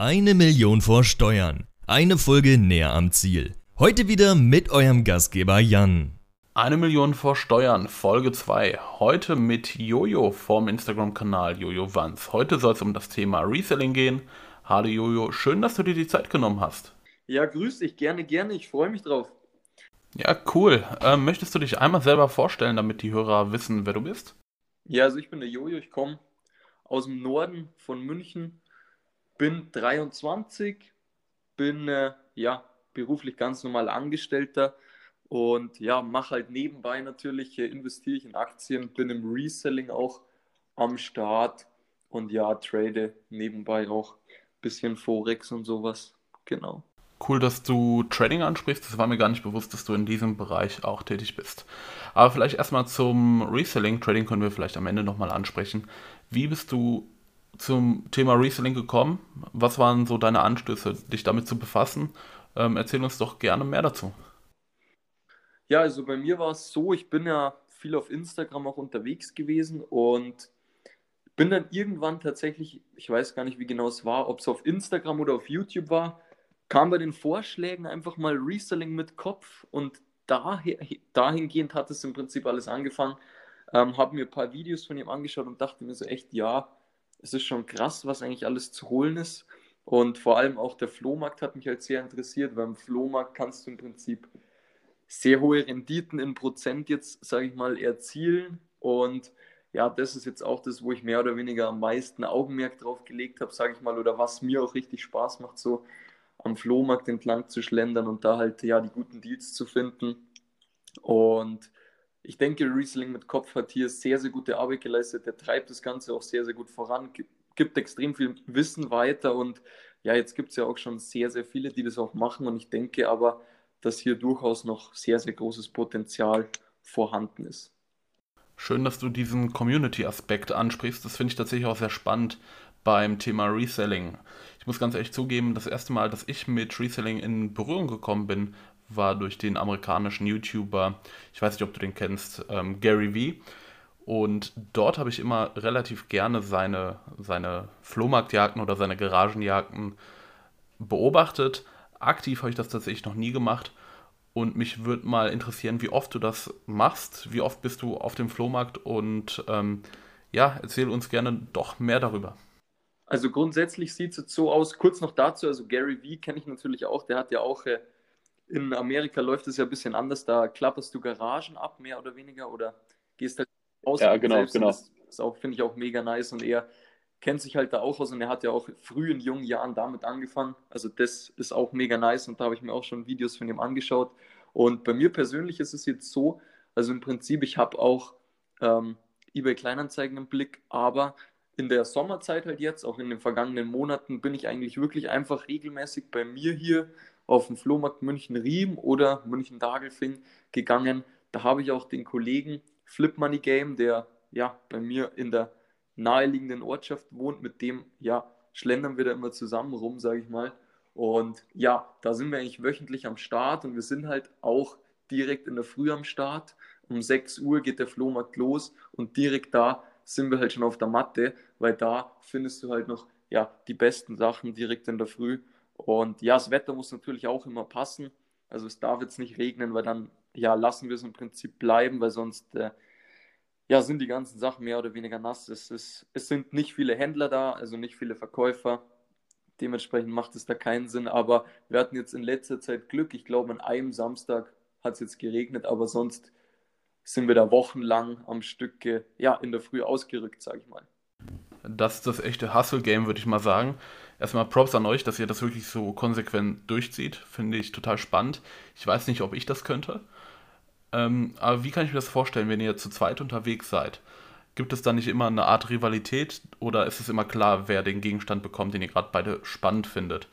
Eine Million vor Steuern. Eine Folge näher am Ziel. Heute wieder mit eurem Gastgeber Jan. Eine Million vor Steuern, Folge 2. Heute mit Jojo vom Instagram-Kanal Jojo Wanz. Heute soll es um das Thema Reselling gehen. Hallo Jojo, schön, dass du dir die Zeit genommen hast. Ja, grüß dich, gerne, gerne, ich freue mich drauf. Ja, cool. Ähm, möchtest du dich einmal selber vorstellen, damit die Hörer wissen, wer du bist? Ja, also ich bin der Jojo, ich komme aus dem Norden von München, bin 23, bin äh, ja beruflich ganz normal Angestellter und ja, mache halt nebenbei natürlich, äh, investiere ich in Aktien, bin im Reselling auch am Start und ja, trade nebenbei auch ein bisschen Forex und sowas. Genau. Cool, dass du Trading ansprichst. Das war mir gar nicht bewusst, dass du in diesem Bereich auch tätig bist. Aber vielleicht erstmal zum Reselling. Trading können wir vielleicht am Ende nochmal ansprechen. Wie bist du zum Thema Reselling gekommen? Was waren so deine Anstöße, dich damit zu befassen? Ähm, erzähl uns doch gerne mehr dazu. Ja, also bei mir war es so, ich bin ja viel auf Instagram auch unterwegs gewesen und bin dann irgendwann tatsächlich, ich weiß gar nicht, wie genau es war, ob es auf Instagram oder auf YouTube war, kam bei den Vorschlägen einfach mal Reselling mit Kopf und daher, dahingehend hat es im Prinzip alles angefangen. Ähm, habe mir ein paar Videos von ihm angeschaut und dachte mir so echt, ja, es ist schon krass, was eigentlich alles zu holen ist. Und vor allem auch der Flohmarkt hat mich halt sehr interessiert, weil im Flohmarkt kannst du im Prinzip sehr hohe Renditen in Prozent jetzt, sage ich mal, erzielen. Und ja, das ist jetzt auch das, wo ich mehr oder weniger am meisten Augenmerk drauf gelegt habe, sage ich mal, oder was mir auch richtig Spaß macht, so am Flohmarkt entlang zu schlendern und da halt ja die guten Deals zu finden. Und ich denke, Riesling mit Kopf hat hier sehr, sehr gute Arbeit geleistet. Der treibt das Ganze auch sehr, sehr gut voran, gibt extrem viel Wissen weiter und ja, jetzt gibt es ja auch schon sehr, sehr viele, die das auch machen und ich denke aber, dass hier durchaus noch sehr, sehr großes Potenzial vorhanden ist. Schön, dass du diesen Community-Aspekt ansprichst. Das finde ich tatsächlich auch sehr spannend beim Thema Reselling. Ich muss ganz ehrlich zugeben, das erste Mal, dass ich mit Reselling in Berührung gekommen bin, war durch den amerikanischen YouTuber, ich weiß nicht, ob du den kennst, ähm, Gary Vee. Und dort habe ich immer relativ gerne seine, seine Flohmarktjagden oder seine Garagenjagden beobachtet. Aktiv habe ich das tatsächlich noch nie gemacht. Und mich würde mal interessieren, wie oft du das machst. Wie oft bist du auf dem Flohmarkt? Und ähm, ja, erzähl uns gerne doch mehr darüber. Also grundsätzlich sieht es jetzt so aus, kurz noch dazu, also Gary Vee kenne ich natürlich auch, der hat ja auch äh, in Amerika läuft es ja ein bisschen anders. Da klapperst du Garagen ab, mehr oder weniger, oder gehst halt raus. Ja, genau, genau. Das auch, finde ich, auch mega nice. Und er kennt sich halt da auch aus und er hat ja auch früh in jungen Jahren damit angefangen. Also das ist auch mega nice und da habe ich mir auch schon Videos von ihm angeschaut. Und bei mir persönlich ist es jetzt so, also im Prinzip, ich habe auch ähm, eBay Kleinanzeigen im Blick, aber in der Sommerzeit halt jetzt, auch in den vergangenen Monaten, bin ich eigentlich wirklich einfach regelmäßig bei mir hier auf den Flohmarkt München-Riem oder München-Dagelfing gegangen. Da habe ich auch den Kollegen Flip Money Game, der ja bei mir in der naheliegenden Ortschaft wohnt, mit dem ja schlendern wir da immer zusammen rum, sage ich mal. Und ja, da sind wir eigentlich wöchentlich am Start und wir sind halt auch direkt in der Früh am Start. Um 6 Uhr geht der Flohmarkt los und direkt da sind wir halt schon auf der Matte, weil da findest du halt noch ja, die besten Sachen direkt in der Früh. Und ja, das Wetter muss natürlich auch immer passen. Also es darf jetzt nicht regnen, weil dann ja, lassen wir es im Prinzip bleiben, weil sonst äh, ja, sind die ganzen Sachen mehr oder weniger nass. Es, ist, es sind nicht viele Händler da, also nicht viele Verkäufer. Dementsprechend macht es da keinen Sinn. Aber wir hatten jetzt in letzter Zeit Glück. Ich glaube, an einem Samstag hat es jetzt geregnet, aber sonst sind wir da wochenlang am Stück ja, in der Früh ausgerückt, sage ich mal. Das ist das echte Hustle-Game, würde ich mal sagen. Erstmal Props an euch, dass ihr das wirklich so konsequent durchzieht. Finde ich total spannend. Ich weiß nicht, ob ich das könnte. Ähm, aber wie kann ich mir das vorstellen, wenn ihr zu zweit unterwegs seid? Gibt es da nicht immer eine Art Rivalität oder ist es immer klar, wer den Gegenstand bekommt, den ihr gerade beide spannend findet?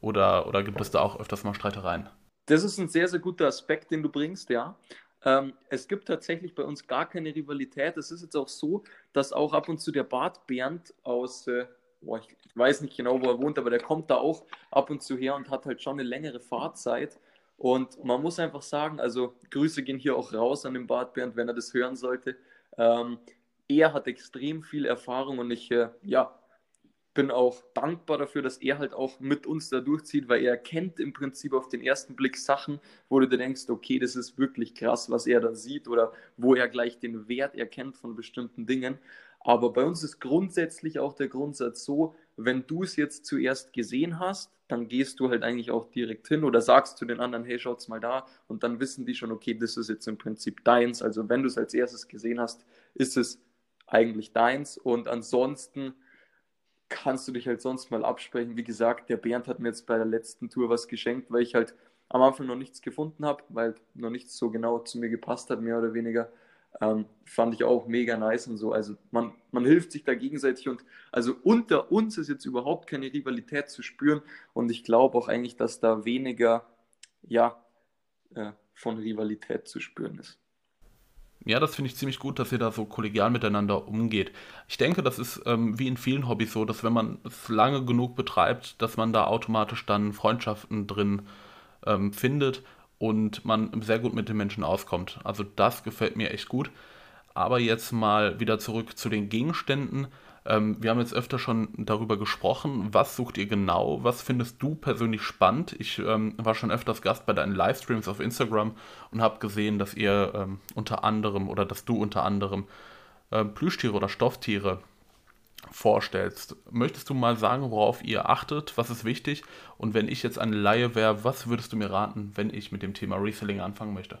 Oder, oder gibt es da auch öfters mal Streitereien? Das ist ein sehr, sehr guter Aspekt, den du bringst, ja. Ähm, es gibt tatsächlich bei uns gar keine Rivalität. Es ist jetzt auch so, dass auch ab und zu der Bart Bernd aus, äh, boah, ich, weiß nicht genau, wo er wohnt, aber der kommt da auch ab und zu her und hat halt schon eine längere Fahrzeit. Und man muss einfach sagen, also Grüße gehen hier auch raus an den Bart Bernd, wenn er das hören sollte. Ähm, er hat extrem viel Erfahrung und ich, äh, ja, bin auch dankbar dafür, dass er halt auch mit uns da durchzieht, weil er kennt im Prinzip auf den ersten Blick Sachen, wo du dir denkst, okay, das ist wirklich krass, was er da sieht oder wo er gleich den Wert erkennt von bestimmten Dingen. Aber bei uns ist grundsätzlich auch der Grundsatz so, wenn du es jetzt zuerst gesehen hast, dann gehst du halt eigentlich auch direkt hin oder sagst zu den anderen, hey, schaut's mal da und dann wissen die schon, okay, das ist jetzt im Prinzip deins. Also wenn du es als erstes gesehen hast, ist es eigentlich deins und ansonsten kannst du dich halt sonst mal absprechen. Wie gesagt, der Bernd hat mir jetzt bei der letzten Tour was geschenkt, weil ich halt am Anfang noch nichts gefunden habe, weil noch nichts so genau zu mir gepasst hat, mehr oder weniger. Ähm, fand ich auch mega nice und so. Also man, man hilft sich da gegenseitig und also unter uns ist jetzt überhaupt keine Rivalität zu spüren und ich glaube auch eigentlich, dass da weniger ja, äh, von Rivalität zu spüren ist. Ja, das finde ich ziemlich gut, dass ihr da so kollegial miteinander umgeht. Ich denke, das ist ähm, wie in vielen Hobbys so, dass wenn man es lange genug betreibt, dass man da automatisch dann Freundschaften drin ähm, findet und man sehr gut mit den Menschen auskommt. Also das gefällt mir echt gut. Aber jetzt mal wieder zurück zu den Gegenständen. Ähm, wir haben jetzt öfter schon darüber gesprochen. Was sucht ihr genau? Was findest du persönlich spannend? Ich ähm, war schon öfters Gast bei deinen Livestreams auf Instagram und habe gesehen, dass ihr ähm, unter anderem oder dass du unter anderem äh, Plüschtiere oder Stofftiere vorstellst. Möchtest du mal sagen, worauf ihr achtet? Was ist wichtig? Und wenn ich jetzt eine Laie wäre, was würdest du mir raten, wenn ich mit dem Thema Reselling anfangen möchte?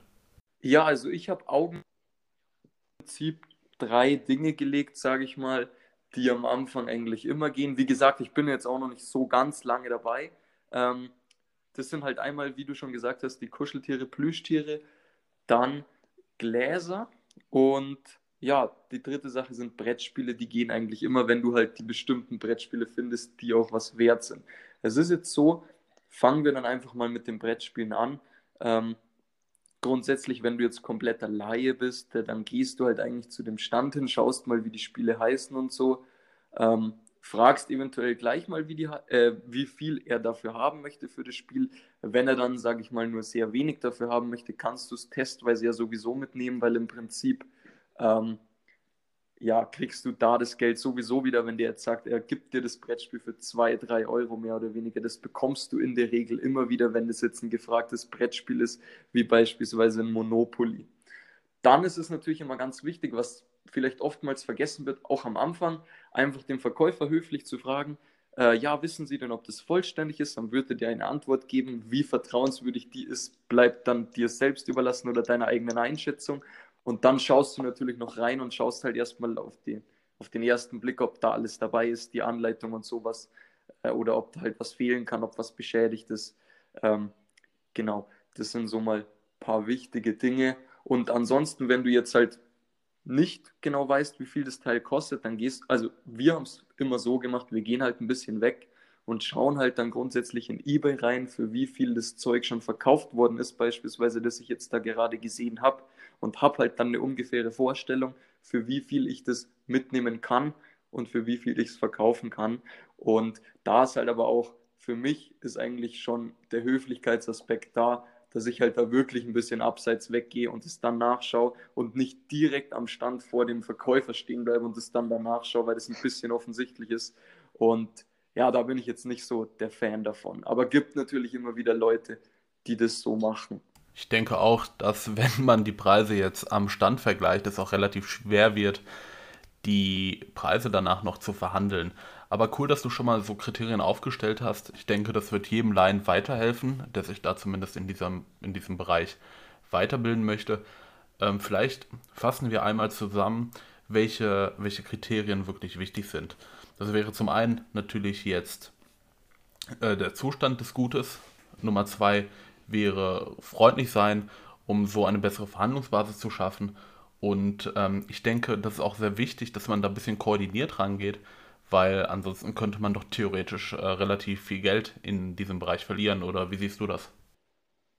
Ja, also ich habe Augen im Prinzip drei Dinge gelegt, sage ich mal, die am Anfang eigentlich immer gehen. Wie gesagt, ich bin jetzt auch noch nicht so ganz lange dabei. Ähm, das sind halt einmal, wie du schon gesagt hast, die Kuscheltiere, Plüschtiere, dann Gläser und ja, die dritte Sache sind Brettspiele, die gehen eigentlich immer, wenn du halt die bestimmten Brettspiele findest, die auch was wert sind. Es ist jetzt so, fangen wir dann einfach mal mit den Brettspielen an. Ähm, grundsätzlich, wenn du jetzt kompletter Laie bist, äh, dann gehst du halt eigentlich zu dem Stand hin, schaust mal, wie die Spiele heißen und so. Ähm, fragst eventuell gleich mal, wie, die, äh, wie viel er dafür haben möchte für das Spiel. Wenn er dann, sage ich mal, nur sehr wenig dafür haben möchte, kannst du es testweise ja sowieso mitnehmen, weil im Prinzip ähm, ja, kriegst du da das Geld sowieso wieder, wenn der jetzt sagt, er gibt dir das Brettspiel für zwei, drei Euro mehr oder weniger. Das bekommst du in der Regel immer wieder, wenn das jetzt ein gefragtes Brettspiel ist, wie beispielsweise ein Monopoly. Dann ist es natürlich immer ganz wichtig, was vielleicht oftmals vergessen wird, auch am Anfang, einfach den Verkäufer höflich zu fragen, äh, ja, wissen Sie denn, ob das vollständig ist? Dann würde dir eine Antwort geben, wie vertrauenswürdig die ist, bleibt dann dir selbst überlassen oder deiner eigenen Einschätzung. Und dann schaust du natürlich noch rein und schaust halt erstmal auf, die, auf den ersten Blick, ob da alles dabei ist, die Anleitung und sowas, äh, oder ob da halt was fehlen kann, ob was beschädigt ist. Ähm, genau, das sind so mal ein paar wichtige Dinge. Und ansonsten, wenn du jetzt halt nicht genau weißt, wie viel das Teil kostet, dann gehst, also wir haben es immer so gemacht, wir gehen halt ein bisschen weg und schauen halt dann grundsätzlich in eBay rein, für wie viel das Zeug schon verkauft worden ist, beispielsweise, das ich jetzt da gerade gesehen habe und habe halt dann eine ungefähre Vorstellung, für wie viel ich das mitnehmen kann und für wie viel ich es verkaufen kann. Und da ist halt aber auch für mich ist eigentlich schon der Höflichkeitsaspekt da, dass ich halt da wirklich ein bisschen abseits weggehe und es dann nachschaue und nicht direkt am Stand vor dem Verkäufer stehen bleibe und es dann danach schaue, weil das ein bisschen offensichtlich ist. Und ja, da bin ich jetzt nicht so der Fan davon. Aber gibt natürlich immer wieder Leute, die das so machen. Ich denke auch, dass wenn man die Preise jetzt am Stand vergleicht, es auch relativ schwer wird, die Preise danach noch zu verhandeln. Aber cool, dass du schon mal so Kriterien aufgestellt hast. Ich denke, das wird jedem Laien weiterhelfen, der sich da zumindest in diesem, in diesem Bereich weiterbilden möchte. Ähm, vielleicht fassen wir einmal zusammen, welche, welche Kriterien wirklich wichtig sind. Das wäre zum einen natürlich jetzt äh, der Zustand des Gutes. Nummer zwei wäre freundlich sein, um so eine bessere Verhandlungsbasis zu schaffen. Und ähm, ich denke, das ist auch sehr wichtig, dass man da ein bisschen koordiniert rangeht, weil ansonsten könnte man doch theoretisch äh, relativ viel Geld in diesem Bereich verlieren. Oder wie siehst du das?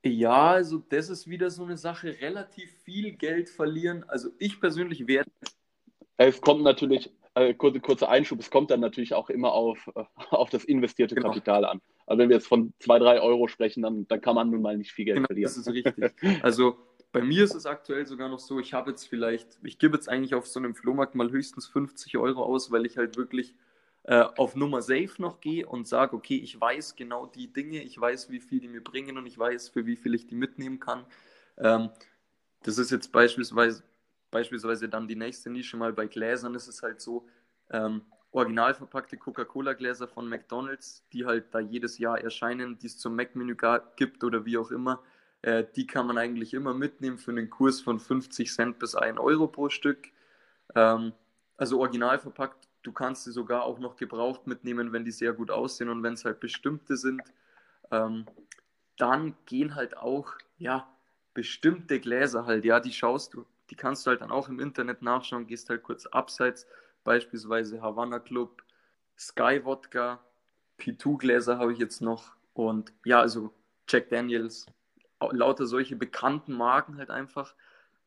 Ja, also das ist wieder so eine Sache, relativ viel Geld verlieren. Also ich persönlich werde. Es kommt natürlich äh, kurze, kurzer Einschub, es kommt dann natürlich auch immer auf, äh, auf das investierte genau. Kapital an. Also wenn wir jetzt von zwei, drei Euro sprechen, dann, dann kann man nun mal nicht viel Geld genau, verlieren. Das ist richtig. Also bei mir ist es aktuell sogar noch so, ich habe jetzt vielleicht, ich gebe jetzt eigentlich auf so einem Flohmarkt mal höchstens 50 Euro aus, weil ich halt wirklich äh, auf Nummer safe noch gehe und sage, okay, ich weiß genau die Dinge, ich weiß, wie viel die mir bringen und ich weiß, für wie viel ich die mitnehmen kann. Ähm, das ist jetzt beispielsweise, beispielsweise dann die nächste Nische mal bei Gläsern, ist es halt so, ähm, original verpackte Coca-Cola-Gläser von McDonalds, die halt da jedes Jahr erscheinen, die es zum Mac-Menü gibt oder wie auch immer, äh, die kann man eigentlich immer mitnehmen für einen Kurs von 50 Cent bis 1 Euro pro Stück. Ähm, also original verpackt Du kannst sie sogar auch noch gebraucht mitnehmen, wenn die sehr gut aussehen und wenn es halt bestimmte sind. Ähm, dann gehen halt auch, ja, bestimmte Gläser halt, ja, die schaust du, die kannst du halt dann auch im Internet nachschauen, gehst halt kurz abseits, beispielsweise Havana Club, Sky Wodka, P2 Gläser habe ich jetzt noch und ja, also Jack Daniels, lauter solche bekannten Marken halt einfach.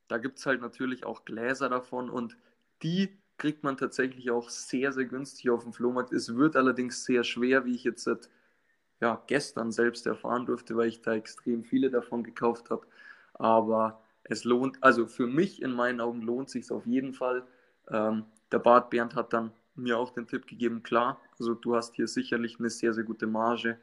Da gibt es halt natürlich auch Gläser davon und die kriegt man tatsächlich auch sehr, sehr günstig auf dem Flohmarkt. Es wird allerdings sehr schwer, wie ich jetzt seit ja, gestern selbst erfahren durfte, weil ich da extrem viele davon gekauft habe. Aber es lohnt, also für mich in meinen Augen lohnt sich auf jeden Fall. Ähm, der Bart Bernd hat dann mir auch den Tipp gegeben, klar, also du hast hier sicherlich eine sehr, sehr gute Marge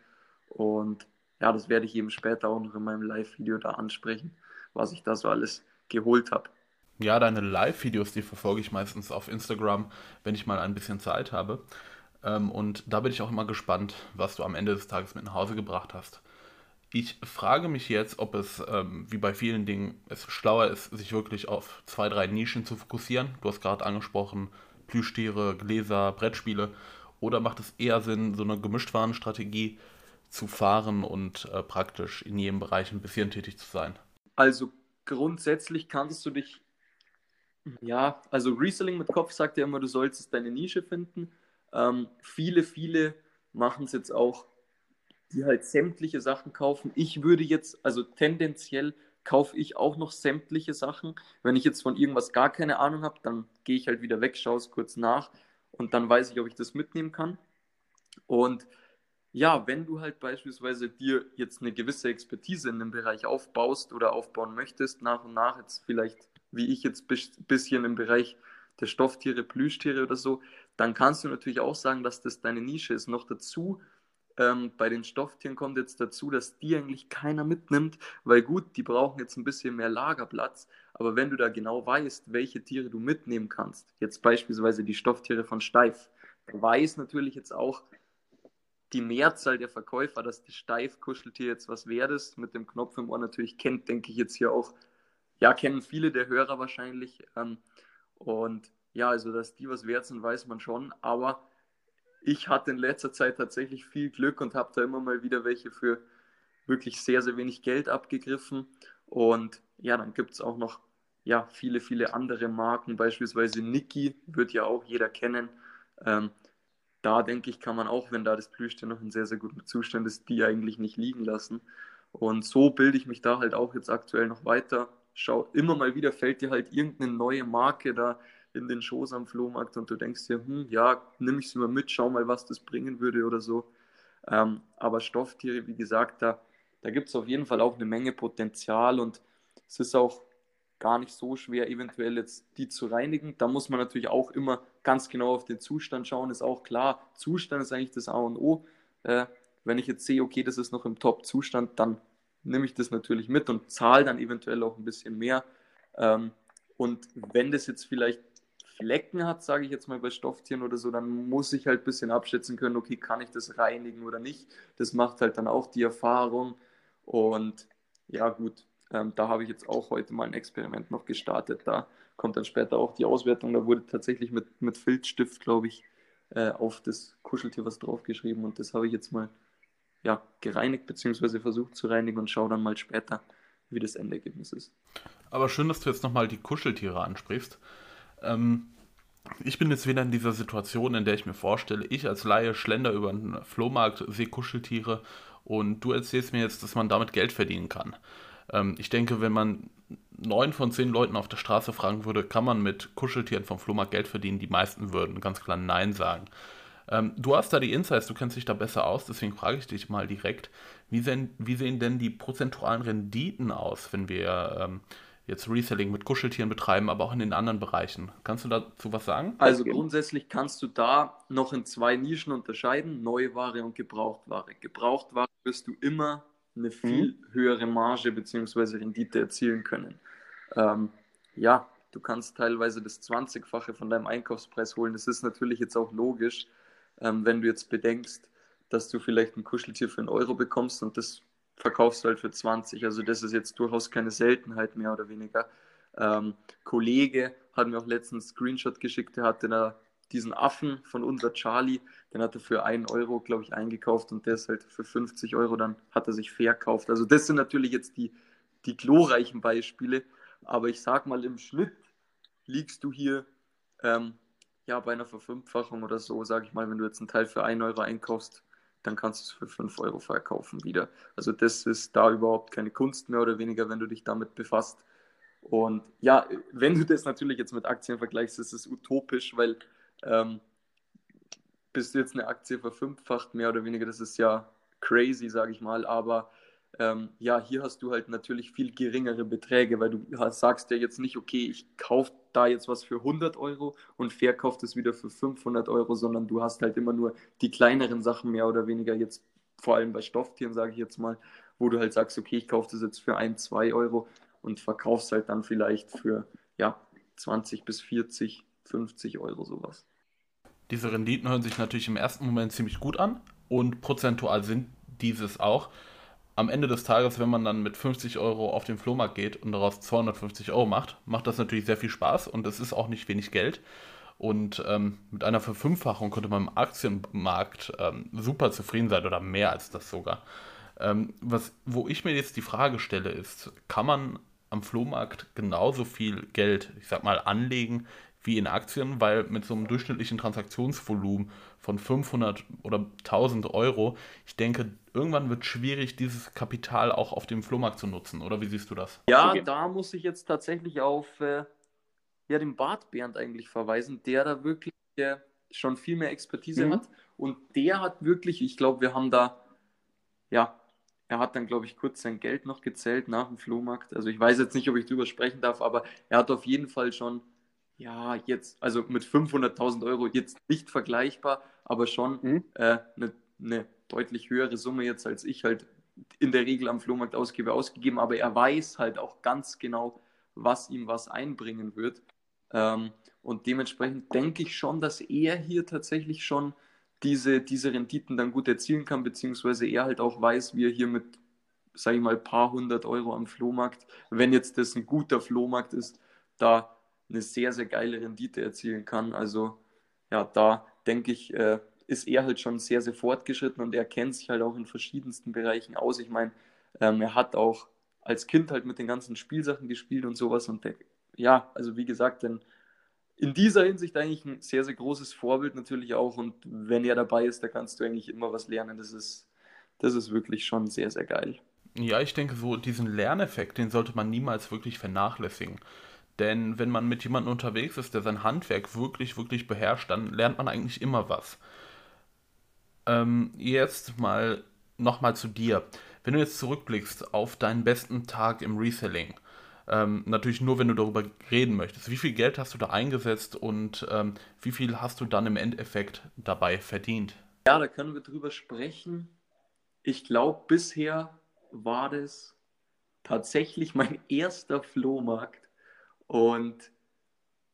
und ja, das werde ich eben später auch noch in meinem Live-Video da ansprechen, was ich da so alles geholt habe. Ja, deine Live-Videos, die verfolge ich meistens auf Instagram, wenn ich mal ein bisschen Zeit habe. Ähm, und da bin ich auch immer gespannt, was du am Ende des Tages mit nach Hause gebracht hast. Ich frage mich jetzt, ob es, ähm, wie bei vielen Dingen, es schlauer ist, sich wirklich auf zwei, drei Nischen zu fokussieren. Du hast gerade angesprochen, Plüschtiere, Gläser, Brettspiele. Oder macht es eher Sinn, so eine Gemischtwarenstrategie zu fahren und äh, praktisch in jedem Bereich ein bisschen tätig zu sein? Also grundsätzlich kannst du dich ja, also Reselling mit Kopf sagt ja immer, du sollst deine Nische finden. Ähm, viele, viele machen es jetzt auch, die halt sämtliche Sachen kaufen. Ich würde jetzt, also tendenziell kaufe ich auch noch sämtliche Sachen. Wenn ich jetzt von irgendwas gar keine Ahnung habe, dann gehe ich halt wieder weg, schaue es kurz nach und dann weiß ich, ob ich das mitnehmen kann. Und ja, wenn du halt beispielsweise dir jetzt eine gewisse Expertise in dem Bereich aufbaust oder aufbauen möchtest, nach und nach jetzt vielleicht wie ich jetzt ein bisschen im Bereich der Stofftiere, Plüschtiere oder so, dann kannst du natürlich auch sagen, dass das deine Nische ist. Noch dazu, ähm, bei den Stofftieren kommt jetzt dazu, dass die eigentlich keiner mitnimmt, weil gut, die brauchen jetzt ein bisschen mehr Lagerplatz, aber wenn du da genau weißt, welche Tiere du mitnehmen kannst, jetzt beispielsweise die Stofftiere von Steif, weiß natürlich jetzt auch die Mehrzahl der Verkäufer, dass das Steif-Kuscheltier jetzt was wert ist, mit dem Knopf im Ohr natürlich kennt, denke ich jetzt hier auch ja, kennen viele der Hörer wahrscheinlich. Ähm, und ja, also dass die was wert sind, weiß man schon. Aber ich hatte in letzter Zeit tatsächlich viel Glück und habe da immer mal wieder welche für wirklich sehr, sehr wenig Geld abgegriffen. Und ja, dann gibt es auch noch ja, viele, viele andere Marken, beispielsweise Niki, wird ja auch jeder kennen. Ähm, da denke ich, kann man auch, wenn da das Plüschtier noch in sehr, sehr gutem Zustand ist, die eigentlich nicht liegen lassen. Und so bilde ich mich da halt auch jetzt aktuell noch weiter schau, immer mal wieder fällt dir halt irgendeine neue Marke da in den Schoß am Flohmarkt und du denkst dir, hm, ja, nimm ich sie mal mit, schau mal, was das bringen würde oder so. Ähm, aber Stofftiere, wie gesagt, da, da gibt es auf jeden Fall auch eine Menge Potenzial und es ist auch gar nicht so schwer, eventuell jetzt die zu reinigen. Da muss man natürlich auch immer ganz genau auf den Zustand schauen, ist auch klar. Zustand ist eigentlich das A und O. Äh, wenn ich jetzt sehe, okay, das ist noch im Top-Zustand, dann nehme ich das natürlich mit und zahle dann eventuell auch ein bisschen mehr. Ähm, und wenn das jetzt vielleicht Flecken hat, sage ich jetzt mal bei Stofftieren oder so, dann muss ich halt ein bisschen abschätzen können, okay, kann ich das reinigen oder nicht. Das macht halt dann auch die Erfahrung. Und ja, gut, ähm, da habe ich jetzt auch heute mal ein Experiment noch gestartet. Da kommt dann später auch die Auswertung. Da wurde tatsächlich mit, mit Filzstift, glaube ich, äh, auf das Kuscheltier was draufgeschrieben. Und das habe ich jetzt mal ja, gereinigt bzw. versucht zu reinigen und schaue dann mal später, wie das Endergebnis ist. Aber schön, dass du jetzt nochmal die Kuscheltiere ansprichst. Ähm, ich bin jetzt wieder in dieser Situation, in der ich mir vorstelle, ich als Laie schlender über einen Flohmarkt, sehe Kuscheltiere und du erzählst mir jetzt, dass man damit Geld verdienen kann. Ähm, ich denke, wenn man neun von zehn Leuten auf der Straße fragen würde, kann man mit Kuscheltieren vom Flohmarkt Geld verdienen, die meisten würden ganz klar Nein sagen. Ähm, du hast da die Insights, du kennst dich da besser aus, deswegen frage ich dich mal direkt, wie sehen, wie sehen denn die prozentualen Renditen aus, wenn wir ähm, jetzt Reselling mit Kuscheltieren betreiben, aber auch in den anderen Bereichen. Kannst du dazu was sagen? Also grundsätzlich kannst du da noch in zwei Nischen unterscheiden, Neuware und Gebrauchtware. Gebrauchtware wirst du immer eine viel mhm. höhere Marge bzw. Rendite erzielen können. Ähm, ja, du kannst teilweise das 20-fache von deinem Einkaufspreis holen. Das ist natürlich jetzt auch logisch, ähm, wenn du jetzt bedenkst, dass du vielleicht ein Kuscheltier für einen Euro bekommst und das verkaufst du halt für 20. Also das ist jetzt durchaus keine Seltenheit mehr oder weniger. Ähm, Kollege hat mir auch letztens einen Screenshot geschickt, der hatte da diesen Affen von unser Charlie, den hat er für 1 Euro, glaube ich, eingekauft und der ist halt für 50 Euro, dann hat er sich verkauft. Also das sind natürlich jetzt die, die glorreichen Beispiele, aber ich sag mal, im Schnitt liegst du hier ähm, ja bei einer Verfünffachung oder so, sage ich mal, wenn du jetzt einen Teil für 1 Euro einkaufst, dann kannst du es für 5 Euro verkaufen wieder. Also das ist da überhaupt keine Kunst mehr oder weniger, wenn du dich damit befasst. Und ja, wenn du das natürlich jetzt mit Aktien vergleichst, ist es utopisch, weil ähm, bis du jetzt eine Aktie verfünffacht, mehr oder weniger, das ist ja crazy, sage ich mal, aber ähm, ja, hier hast du halt natürlich viel geringere Beträge, weil du sagst ja jetzt nicht, okay, ich kaufe da jetzt was für 100 Euro und verkaufe das wieder für 500 Euro, sondern du hast halt immer nur die kleineren Sachen mehr oder weniger jetzt, vor allem bei Stofftieren, sage ich jetzt mal, wo du halt sagst, okay, ich kaufe das jetzt für 1, 2 Euro und verkaufst halt dann vielleicht für, ja, 20 bis 40, 50 Euro sowas. Diese Renditen hören sich natürlich im ersten Moment ziemlich gut an und prozentual sind dieses auch am Ende des Tages, wenn man dann mit 50 Euro auf den Flohmarkt geht und daraus 250 Euro macht, macht das natürlich sehr viel Spaß und es ist auch nicht wenig Geld. Und ähm, mit einer Verfünffachung könnte man im Aktienmarkt ähm, super zufrieden sein oder mehr als das sogar. Ähm, was, wo ich mir jetzt die Frage stelle, ist, kann man am Flohmarkt genauso viel Geld, ich sag mal, anlegen wie in Aktien, weil mit so einem durchschnittlichen Transaktionsvolumen von 500 oder 1000 Euro, ich denke, irgendwann wird es schwierig, dieses Kapital auch auf dem Flohmarkt zu nutzen. Oder wie siehst du das? Ja, okay. da muss ich jetzt tatsächlich auf äh, ja, den Bart Bernd eigentlich verweisen, der da wirklich äh, schon viel mehr Expertise mhm. hat. Und der hat wirklich, ich glaube, wir haben da, ja, er hat dann, glaube ich, kurz sein Geld noch gezählt nach dem Flohmarkt. Also ich weiß jetzt nicht, ob ich drüber sprechen darf, aber er hat auf jeden Fall schon ja, jetzt, also mit 500.000 Euro jetzt nicht vergleichbar, aber schon eine mhm. äh, ne, ne deutlich höhere Summe jetzt, als ich halt in der Regel am Flohmarkt ausgebe, ausgegeben. Aber er weiß halt auch ganz genau, was ihm was einbringen wird. Ähm, und dementsprechend denke ich schon, dass er hier tatsächlich schon diese, diese Renditen dann gut erzielen kann, beziehungsweise er halt auch weiß, wie er hier mit, sage ich mal, paar hundert Euro am Flohmarkt, wenn jetzt das ein guter Flohmarkt ist, da eine sehr, sehr geile Rendite erzielen kann. Also ja, da denke ich, äh, ist er halt schon sehr, sehr fortgeschritten und er kennt sich halt auch in verschiedensten Bereichen aus. Ich meine, ähm, er hat auch als Kind halt mit den ganzen Spielsachen gespielt und sowas und der, ja, also wie gesagt, denn in dieser Hinsicht eigentlich ein sehr, sehr großes Vorbild natürlich auch und wenn er dabei ist, da kannst du eigentlich immer was lernen. Das ist, das ist wirklich schon sehr, sehr geil. Ja, ich denke, so diesen Lerneffekt, den sollte man niemals wirklich vernachlässigen. Denn wenn man mit jemandem unterwegs ist, der sein Handwerk wirklich, wirklich beherrscht, dann lernt man eigentlich immer was. Ähm, jetzt mal nochmal zu dir. Wenn du jetzt zurückblickst auf deinen besten Tag im Reselling, ähm, natürlich nur, wenn du darüber reden möchtest. Wie viel Geld hast du da eingesetzt und ähm, wie viel hast du dann im Endeffekt dabei verdient? Ja, da können wir drüber sprechen. Ich glaube, bisher war das tatsächlich mein erster Flohmarkt, und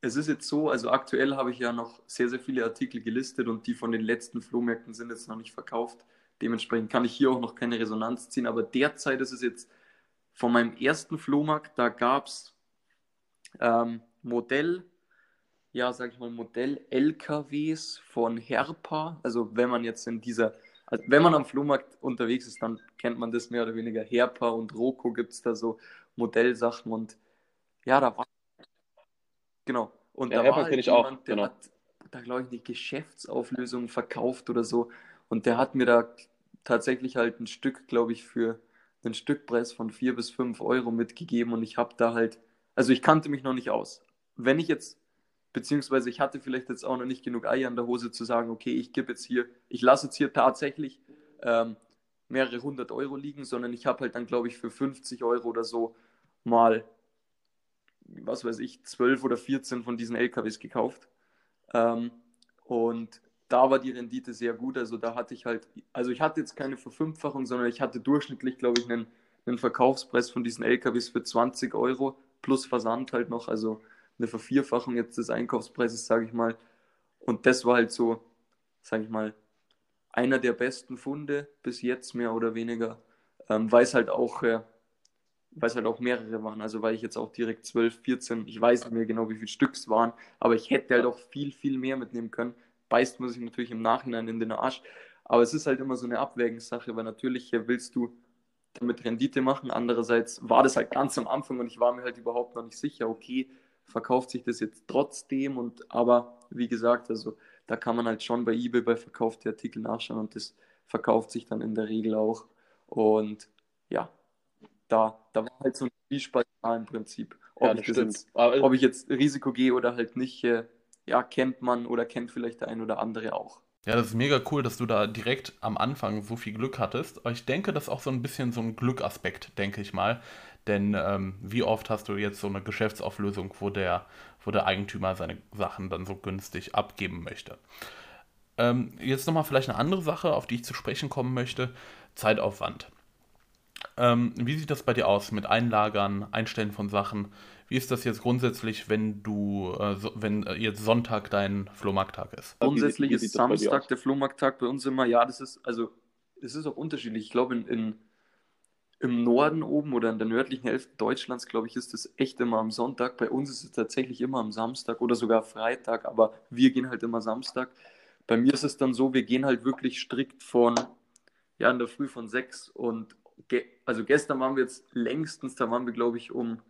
es ist jetzt so, also aktuell habe ich ja noch sehr, sehr viele Artikel gelistet und die von den letzten Flohmärkten sind jetzt noch nicht verkauft. Dementsprechend kann ich hier auch noch keine Resonanz ziehen. Aber derzeit ist es jetzt von meinem ersten Flohmarkt, da gab es ähm, Modell, ja, sag ich mal, Modell-LKWs von Herpa. Also wenn man jetzt in dieser, also wenn man am Flohmarkt unterwegs ist, dann kennt man das mehr oder weniger. Herpa und Roko gibt es da so Modellsachen und ja, da war Genau. Und ja, da war halt ich jemand, auch. der genau. hat da, glaube ich, die Geschäftsauflösung verkauft oder so. Und der hat mir da tatsächlich halt ein Stück, glaube ich, für einen Stückpreis von 4 bis 5 Euro mitgegeben. Und ich habe da halt, also ich kannte mich noch nicht aus. Wenn ich jetzt, beziehungsweise ich hatte vielleicht jetzt auch noch nicht genug Eier in der Hose zu sagen, okay, ich gebe jetzt hier, ich lasse jetzt hier tatsächlich ähm, mehrere hundert Euro liegen, sondern ich habe halt dann, glaube ich, für 50 Euro oder so mal was weiß ich, 12 oder 14 von diesen LKWs gekauft. Ähm, und da war die Rendite sehr gut. Also da hatte ich halt, also ich hatte jetzt keine Verfünffachung, sondern ich hatte durchschnittlich, glaube ich, einen, einen Verkaufspreis von diesen LKWs für 20 Euro plus Versand halt noch. Also eine Vervierfachung jetzt des Einkaufspreises, sage ich mal. Und das war halt so, sage ich mal, einer der besten Funde bis jetzt mehr oder weniger, ähm, weil halt auch, äh, weil es halt auch mehrere waren. Also weil ich jetzt auch direkt 12, 14, ich weiß nicht mehr genau, wie viele Stück es waren, aber ich hätte halt auch viel, viel mehr mitnehmen können. Beißt man sich natürlich im Nachhinein in den Arsch. Aber es ist halt immer so eine Abwägungssache, weil natürlich willst du damit Rendite machen. Andererseits war das halt ganz am Anfang und ich war mir halt überhaupt noch nicht sicher, okay, verkauft sich das jetzt trotzdem und aber wie gesagt, also da kann man halt schon bei eBay bei verkaufte Artikel nachschauen und das verkauft sich dann in der Regel auch und ja, da, da war halt so ein Spielspalt im Prinzip. Ob, ja, ich jetzt, ob ich jetzt Risiko gehe oder halt nicht, äh, ja, kennt man oder kennt vielleicht der ein oder andere auch. Ja, das ist mega cool, dass du da direkt am Anfang so viel Glück hattest. Aber ich denke, das ist auch so ein bisschen so ein Glückaspekt, denke ich mal. Denn ähm, wie oft hast du jetzt so eine Geschäftsauflösung, wo der, wo der Eigentümer seine Sachen dann so günstig abgeben möchte? Ähm, jetzt nochmal vielleicht eine andere Sache, auf die ich zu sprechen kommen möchte. Zeitaufwand. Ähm, wie sieht das bei dir aus mit Einlagern, Einstellen von Sachen? Wie ist das jetzt grundsätzlich, wenn du, äh, so, wenn äh, jetzt Sonntag dein Flohmarkttag ist? Grundsätzlich ist Samstag der Flohmarkttag bei uns immer, ja, das ist, also, es ist auch unterschiedlich. Ich glaube, in, in, im Norden oben oder in der nördlichen Hälfte Deutschlands, glaube ich, ist das echt immer am Sonntag. Bei uns ist es tatsächlich immer am Samstag oder sogar Freitag, aber wir gehen halt immer Samstag. Bei mir ist es dann so, wir gehen halt wirklich strikt von, ja, in der Früh von sechs und, ge also gestern waren wir jetzt längstens, da waren wir, glaube ich, um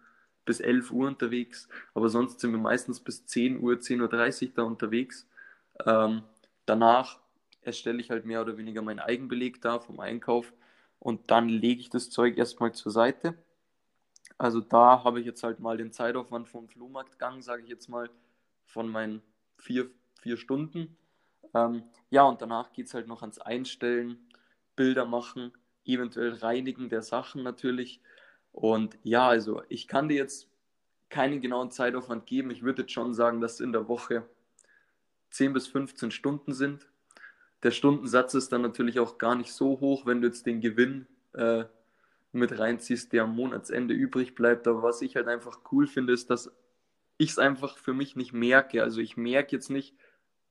bis 11 Uhr unterwegs, aber sonst sind wir meistens bis 10 Uhr, 10.30 Uhr da unterwegs. Ähm, danach erstelle ich halt mehr oder weniger meinen Eigenbeleg da vom Einkauf und dann lege ich das Zeug erstmal zur Seite. Also da habe ich jetzt halt mal den Zeitaufwand vom Flohmarktgang, sage ich jetzt mal, von meinen vier, vier Stunden. Ähm, ja, und danach geht es halt noch ans Einstellen, Bilder machen, eventuell Reinigen der Sachen natürlich und ja, also ich kann dir jetzt keinen genauen Zeitaufwand geben. Ich würde jetzt schon sagen, dass in der Woche 10 bis 15 Stunden sind. Der Stundensatz ist dann natürlich auch gar nicht so hoch, wenn du jetzt den Gewinn äh, mit reinziehst, der am Monatsende übrig bleibt. Aber was ich halt einfach cool finde, ist, dass ich es einfach für mich nicht merke. Also ich merke jetzt nicht,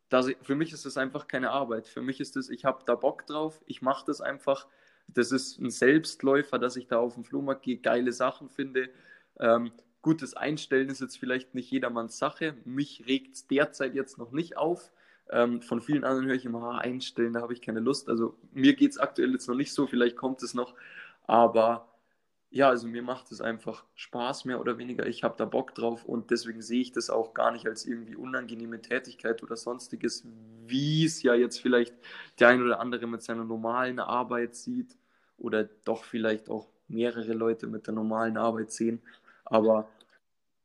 dass ich, für mich ist es einfach keine Arbeit. Für mich ist es, ich habe da Bock drauf, ich mache das einfach das ist ein Selbstläufer, dass ich da auf dem Flohmarkt gehe, geile Sachen finde. Ähm, gutes Einstellen ist jetzt vielleicht nicht jedermanns Sache. Mich regt es derzeit jetzt noch nicht auf. Ähm, von vielen anderen höre ich immer, ah, einstellen, da habe ich keine Lust. Also mir geht es aktuell jetzt noch nicht so, vielleicht kommt es noch. Aber ja, also mir macht es einfach Spaß, mehr oder weniger. Ich habe da Bock drauf und deswegen sehe ich das auch gar nicht als irgendwie unangenehme Tätigkeit oder sonstiges, wie es ja jetzt vielleicht der ein oder andere mit seiner normalen Arbeit sieht oder doch vielleicht auch mehrere Leute mit der normalen Arbeit sehen. Aber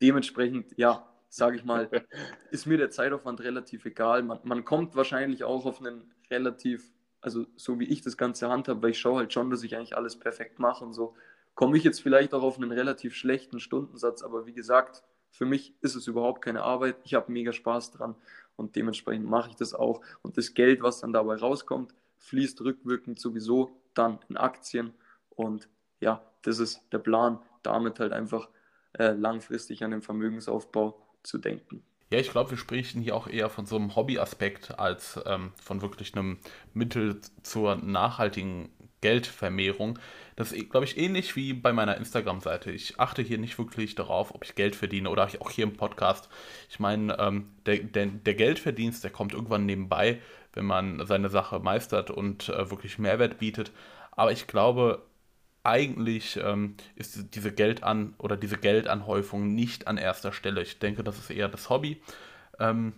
dementsprechend, ja, sage ich mal, ist mir der Zeitaufwand relativ egal. Man, man kommt wahrscheinlich auch auf einen relativ, also so wie ich das Ganze handhabe, weil ich schaue halt schon, dass ich eigentlich alles perfekt mache und so, komme ich jetzt vielleicht auch auf einen relativ schlechten Stundensatz. Aber wie gesagt, für mich ist es überhaupt keine Arbeit. Ich habe mega Spaß dran und dementsprechend mache ich das auch. Und das Geld, was dann dabei rauskommt, fließt rückwirkend sowieso dann in Aktien. Und ja, das ist der Plan, damit halt einfach äh, langfristig an den Vermögensaufbau zu denken. Ja, ich glaube, wir sprechen hier auch eher von so einem Hobbyaspekt als ähm, von wirklich einem Mittel zur nachhaltigen Geldvermehrung. Das ist, glaube ich, ähnlich wie bei meiner Instagram-Seite. Ich achte hier nicht wirklich darauf, ob ich Geld verdiene oder auch hier im Podcast. Ich meine, ähm, der, der, der, Geldverdienst, der kommt irgendwann nebenbei, wenn man seine Sache meistert und äh, wirklich Mehrwert bietet. Aber ich glaube, eigentlich ähm, ist diese Geldan oder diese Geldanhäufung nicht an erster Stelle. Ich denke, das ist eher das Hobby. Ähm,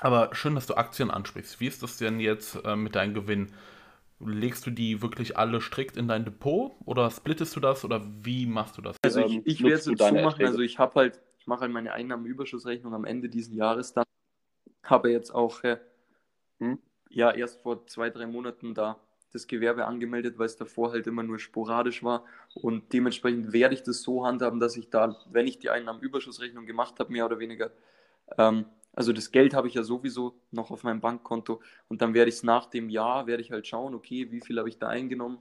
aber schön, dass du Aktien ansprichst. Wie ist das denn jetzt äh, mit deinem Gewinn? legst du die wirklich alle strikt in dein Depot oder splittest du das oder wie machst du das? Also ich, ähm, ich werde es so machen, also ich habe halt, ich mache halt meine Einnahmenüberschussrechnung am Ende dieses Jahres dann. Habe jetzt auch, äh, hm? ja, erst vor zwei, drei Monaten da das Gewerbe angemeldet, weil es davor halt immer nur sporadisch war. Und dementsprechend werde ich das so handhaben, dass ich da, wenn ich die Einnahmenüberschussrechnung gemacht habe, mehr oder weniger, ähm, also das Geld habe ich ja sowieso noch auf meinem Bankkonto und dann werde ich es nach dem Jahr, werde ich halt schauen, okay, wie viel habe ich da eingenommen,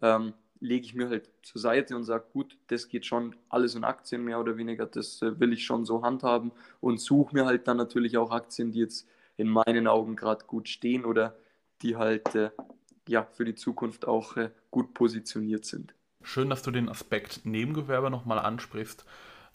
ähm, lege ich mir halt zur Seite und sage, gut, das geht schon alles in Aktien mehr oder weniger, das äh, will ich schon so handhaben und suche mir halt dann natürlich auch Aktien, die jetzt in meinen Augen gerade gut stehen oder die halt äh, ja, für die Zukunft auch äh, gut positioniert sind. Schön, dass du den Aspekt Nebengewerbe nochmal ansprichst.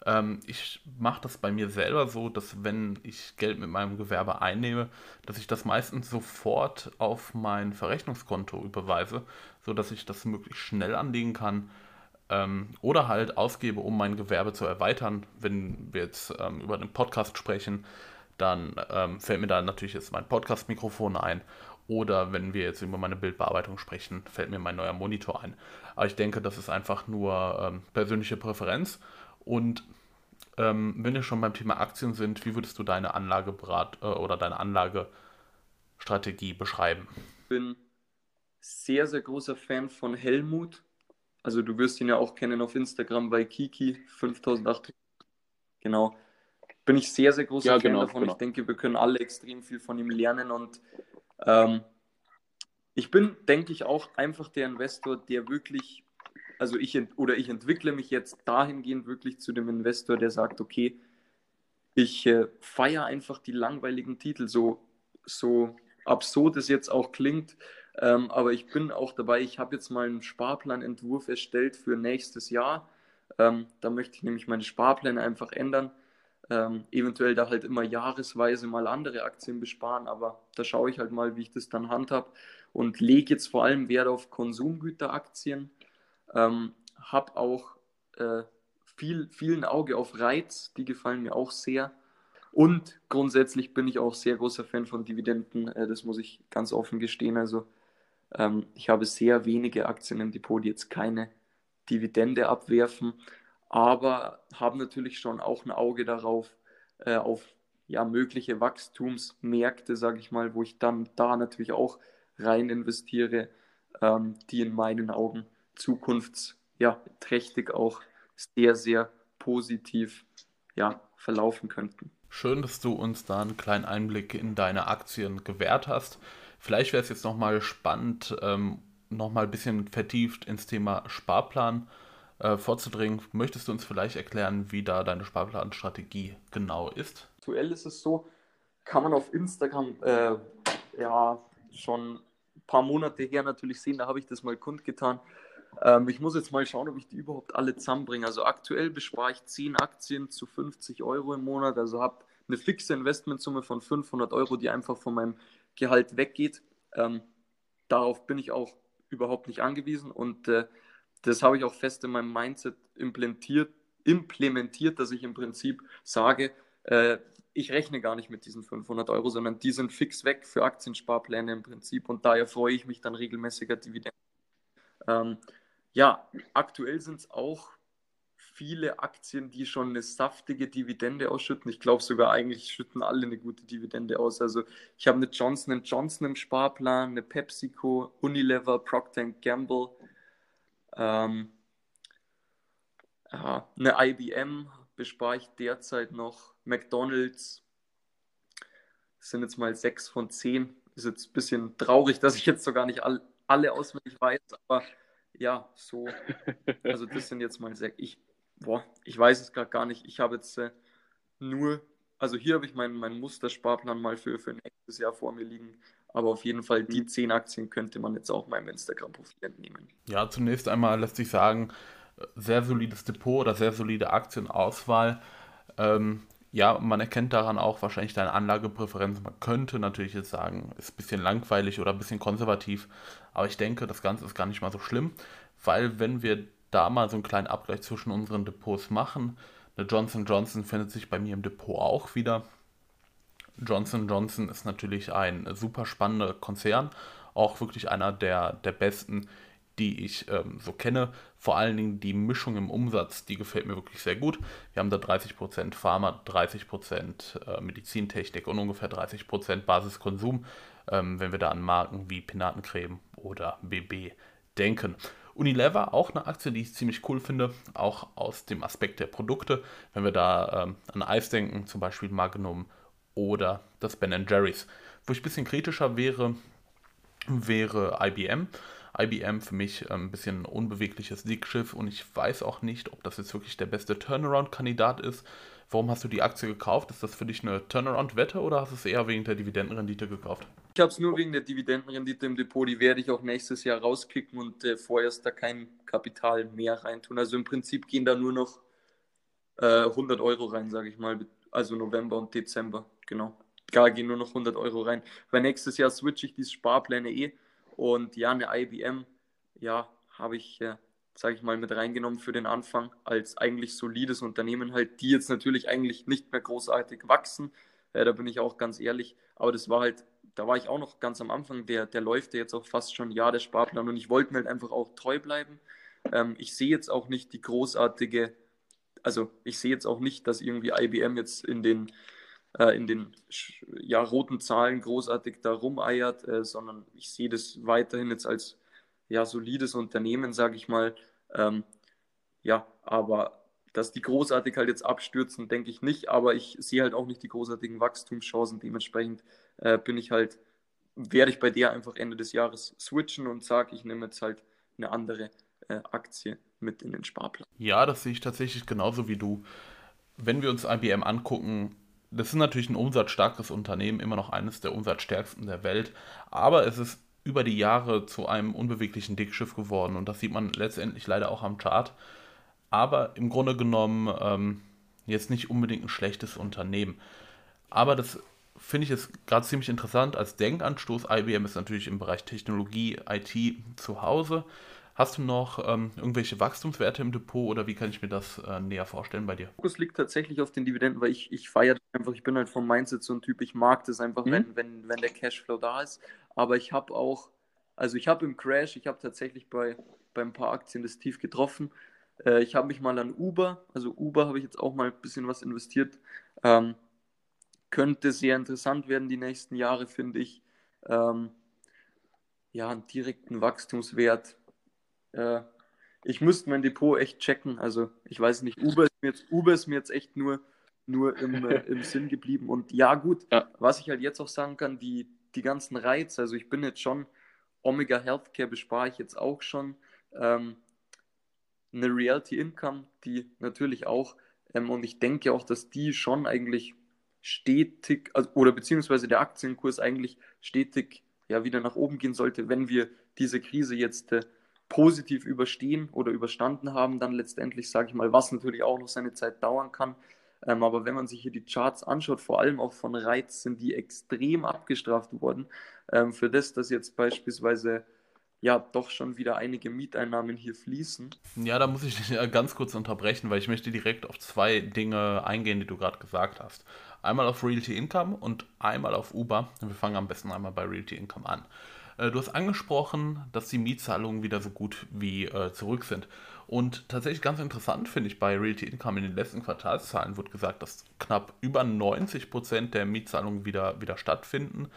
Ähm, ich mache das bei mir selber so, dass wenn ich Geld mit meinem Gewerbe einnehme, dass ich das meistens sofort auf mein Verrechnungskonto überweise, sodass ich das möglichst schnell anlegen kann ähm, oder halt ausgebe, um mein Gewerbe zu erweitern. Wenn wir jetzt ähm, über den Podcast sprechen, dann ähm, fällt mir da natürlich jetzt mein Podcast-Mikrofon ein. Oder wenn wir jetzt über meine Bildbearbeitung sprechen, fällt mir mein neuer Monitor ein. Aber ich denke, das ist einfach nur ähm, persönliche Präferenz. Und ähm, wenn wir schon beim Thema Aktien sind, wie würdest du deine Anlagebrat äh, oder deine Anlagestrategie beschreiben? Ich bin sehr, sehr großer Fan von Helmut. Also du wirst ihn ja auch kennen auf Instagram bei Kiki 5800. Genau bin ich sehr, sehr großer ja, Fan genau, davon. Genau. Ich denke, wir können alle extrem viel von ihm lernen und ähm, ich bin, denke ich, auch einfach der Investor, der wirklich, also ich oder ich entwickle mich jetzt dahingehend wirklich zu dem Investor, der sagt, okay, ich äh, feiere einfach die langweiligen Titel, so, so absurd es jetzt auch klingt, ähm, aber ich bin auch dabei, ich habe jetzt mal einen Sparplanentwurf erstellt für nächstes Jahr. Ähm, da möchte ich nämlich meine Sparpläne einfach ändern ähm, eventuell da halt immer jahresweise mal andere Aktien besparen, aber da schaue ich halt mal, wie ich das dann handhab und lege jetzt vor allem Wert auf Konsumgüteraktien, ähm, habe auch äh, viel, vielen Auge auf Reiz, die gefallen mir auch sehr. Und grundsätzlich bin ich auch sehr großer Fan von Dividenden, äh, das muss ich ganz offen gestehen. Also ähm, ich habe sehr wenige Aktien im Depot, die jetzt keine Dividende abwerfen aber haben natürlich schon auch ein Auge darauf, äh, auf ja, mögliche Wachstumsmärkte, sage ich mal, wo ich dann da natürlich auch rein investiere, ähm, die in meinen Augen zukunftsträchtig ja, auch sehr, sehr positiv ja, verlaufen könnten. Schön, dass du uns da einen kleinen Einblick in deine Aktien gewährt hast. Vielleicht wäre es jetzt nochmal spannend, ähm, nochmal ein bisschen vertieft ins Thema Sparplan äh, vorzudringen, möchtest du uns vielleicht erklären, wie da deine Sparplanstrategie genau ist? Aktuell ist es so, kann man auf Instagram äh, ja schon ein paar Monate her natürlich sehen, da habe ich das mal kundgetan. Ähm, ich muss jetzt mal schauen, ob ich die überhaupt alle zusammenbringe. Also aktuell bespare ich 10 Aktien zu 50 Euro im Monat, also habe eine fixe Investmentsumme von 500 Euro, die einfach von meinem Gehalt weggeht. Ähm, darauf bin ich auch überhaupt nicht angewiesen und äh, das habe ich auch fest in meinem Mindset implementiert, implementiert dass ich im Prinzip sage, äh, ich rechne gar nicht mit diesen 500 Euro, sondern die sind fix weg für Aktiensparpläne im Prinzip und daher freue ich mich dann regelmäßiger Dividenden. Ähm, ja, aktuell sind es auch viele Aktien, die schon eine saftige Dividende ausschütten. Ich glaube sogar eigentlich schütten alle eine gute Dividende aus. Also ich habe eine Johnson Johnson im Sparplan, eine PepsiCo, Unilever, Procter Gamble, ähm, ja, eine IBM bespare ich derzeit noch. McDonalds sind jetzt mal sechs von zehn. Ist jetzt ein bisschen traurig, dass ich jetzt sogar nicht all, alle auswendig weiß, aber ja, so. Also das sind jetzt mal sechs. Ich, boah, ich weiß es gerade gar nicht. Ich habe jetzt äh, nur, also hier habe ich meinen mein Mustersparplan mal für, für nächstes Jahr vor mir liegen. Aber auf jeden Fall, die zehn Aktien könnte man jetzt auch meinem Instagram-Profil entnehmen. Ja, zunächst einmal lässt sich sagen, sehr solides Depot oder sehr solide Aktienauswahl. Ähm, ja, man erkennt daran auch wahrscheinlich deine Anlagepräferenz. Man könnte natürlich jetzt sagen, ist ein bisschen langweilig oder ein bisschen konservativ, aber ich denke, das Ganze ist gar nicht mal so schlimm, weil wenn wir da mal so einen kleinen Abgleich zwischen unseren Depots machen, eine Johnson Johnson findet sich bei mir im Depot auch wieder. Johnson Johnson ist natürlich ein super spannender Konzern, auch wirklich einer der, der besten, die ich ähm, so kenne. Vor allen Dingen die Mischung im Umsatz, die gefällt mir wirklich sehr gut. Wir haben da 30% Pharma, 30% äh, Medizintechnik und ungefähr 30% Basiskonsum. ähm, wenn wir da an Marken wie Pinatencreme oder BB denken. Unilever, auch eine Aktie, die ich ziemlich cool finde, auch aus dem Aspekt der Produkte. Wenn wir da ähm, an Eis denken, zum Beispiel Magnum oder das Ben Jerry's. Wo ich ein bisschen kritischer wäre, wäre IBM. IBM für mich ähm, ein bisschen ein unbewegliches Siegschiff und ich weiß auch nicht, ob das jetzt wirklich der beste Turnaround-Kandidat ist. Warum hast du die Aktie gekauft? Ist das für dich eine Turnaround-Wette oder hast du es eher wegen der Dividendenrendite gekauft? Ich habe es nur wegen der Dividendenrendite im Depot. Die werde ich auch nächstes Jahr rauskicken und äh, vorerst da kein Kapital mehr reintun. Also im Prinzip gehen da nur noch äh, 100 Euro rein, sage ich mal. Also November und Dezember, genau. Da gehen nur noch 100 Euro rein. Weil nächstes Jahr switche ich diese Sparpläne eh. Und ja, eine IBM, ja, habe ich, äh, sage ich mal, mit reingenommen für den Anfang als eigentlich solides Unternehmen halt, die jetzt natürlich eigentlich nicht mehr großartig wachsen. Äh, da bin ich auch ganz ehrlich. Aber das war halt da war ich auch noch ganz am Anfang, der, der läuft ja jetzt auch fast schon ein Jahr, der Sparplan, und ich wollte mir halt einfach auch treu bleiben. Ähm, ich sehe jetzt auch nicht die großartige, also ich sehe jetzt auch nicht, dass irgendwie IBM jetzt in den, äh, in den ja, roten Zahlen großartig da rumeiert, äh, sondern ich sehe das weiterhin jetzt als ja, solides Unternehmen, sage ich mal. Ähm, ja, aber dass die großartig halt jetzt abstürzen, denke ich nicht, aber ich sehe halt auch nicht die großartigen Wachstumschancen. Dementsprechend äh, bin ich halt, werde ich bei der einfach Ende des Jahres switchen und sage, ich nehme jetzt halt eine andere Aktie mit in den Sparplan. Ja, das sehe ich tatsächlich genauso wie du. Wenn wir uns IBM angucken, das ist natürlich ein umsatzstarkes Unternehmen, immer noch eines der umsatzstärksten der Welt, aber es ist über die Jahre zu einem unbeweglichen Dickschiff geworden und das sieht man letztendlich leider auch am Chart. Aber im Grunde genommen ähm, jetzt nicht unbedingt ein schlechtes Unternehmen. Aber das finde ich es gerade ziemlich interessant als Denkanstoß. IBM ist natürlich im Bereich Technologie, IT zu Hause. Hast du noch ähm, irgendwelche Wachstumswerte im Depot oder wie kann ich mir das äh, näher vorstellen bei dir? Fokus liegt tatsächlich auf den Dividenden, weil ich, ich feiere einfach, ich bin halt vom Mindset so ein Typ, ich mag das einfach, mhm. wenn, wenn, wenn der Cashflow da ist. Aber ich habe auch, also ich habe im Crash, ich habe tatsächlich bei, bei ein paar Aktien das Tief getroffen. Äh, ich habe mich mal an Uber, also Uber habe ich jetzt auch mal ein bisschen was investiert. Ähm, könnte sehr interessant werden die nächsten Jahre, finde ich. Ähm, ja, einen direkten Wachstumswert. Äh, ich müsste mein Depot echt checken. Also ich weiß nicht, Uber ist mir jetzt, Uber ist mir jetzt echt nur, nur im, äh, im Sinn geblieben. Und ja, gut, ja. was ich halt jetzt auch sagen kann, die, die ganzen Reize, also ich bin jetzt schon, Omega Healthcare bespare ich jetzt auch schon. Ähm, eine Reality Income, die natürlich auch, ähm, und ich denke auch, dass die schon eigentlich stetig, also, oder beziehungsweise der Aktienkurs eigentlich stetig ja, wieder nach oben gehen sollte, wenn wir diese Krise jetzt äh, positiv überstehen oder überstanden haben, dann letztendlich, sage ich mal, was natürlich auch noch seine Zeit dauern kann. Ähm, aber wenn man sich hier die Charts anschaut, vor allem auch von Reiz, sind die extrem abgestraft worden. Ähm, für das, dass jetzt beispielsweise ja doch schon wieder einige Mieteinnahmen hier fließen. Ja, da muss ich dich ganz kurz unterbrechen, weil ich möchte direkt auf zwei Dinge eingehen, die du gerade gesagt hast. Einmal auf Realty Income und einmal auf Uber. Wir fangen am besten einmal bei Realty Income an. Äh, du hast angesprochen, dass die Mietzahlungen wieder so gut wie äh, zurück sind. Und tatsächlich ganz interessant finde ich bei Realty Income in den letzten Quartalszahlen wird gesagt, dass knapp über 90% der Mietzahlungen wieder, wieder stattfinden.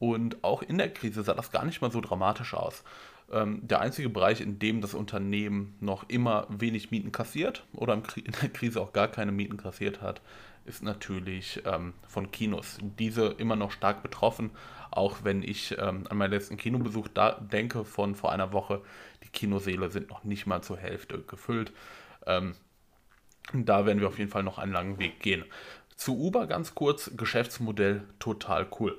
Und auch in der Krise sah das gar nicht mal so dramatisch aus. Ähm, der einzige Bereich, in dem das Unternehmen noch immer wenig Mieten kassiert oder in der Krise auch gar keine Mieten kassiert hat, ist natürlich ähm, von Kinos. Diese immer noch stark betroffen, auch wenn ich ähm, an meinen letzten Kinobesuch da denke von vor einer Woche, die Kinoseele sind noch nicht mal zur Hälfte gefüllt. Ähm, da werden wir auf jeden Fall noch einen langen Weg gehen. Zu Uber ganz kurz, Geschäftsmodell total cool.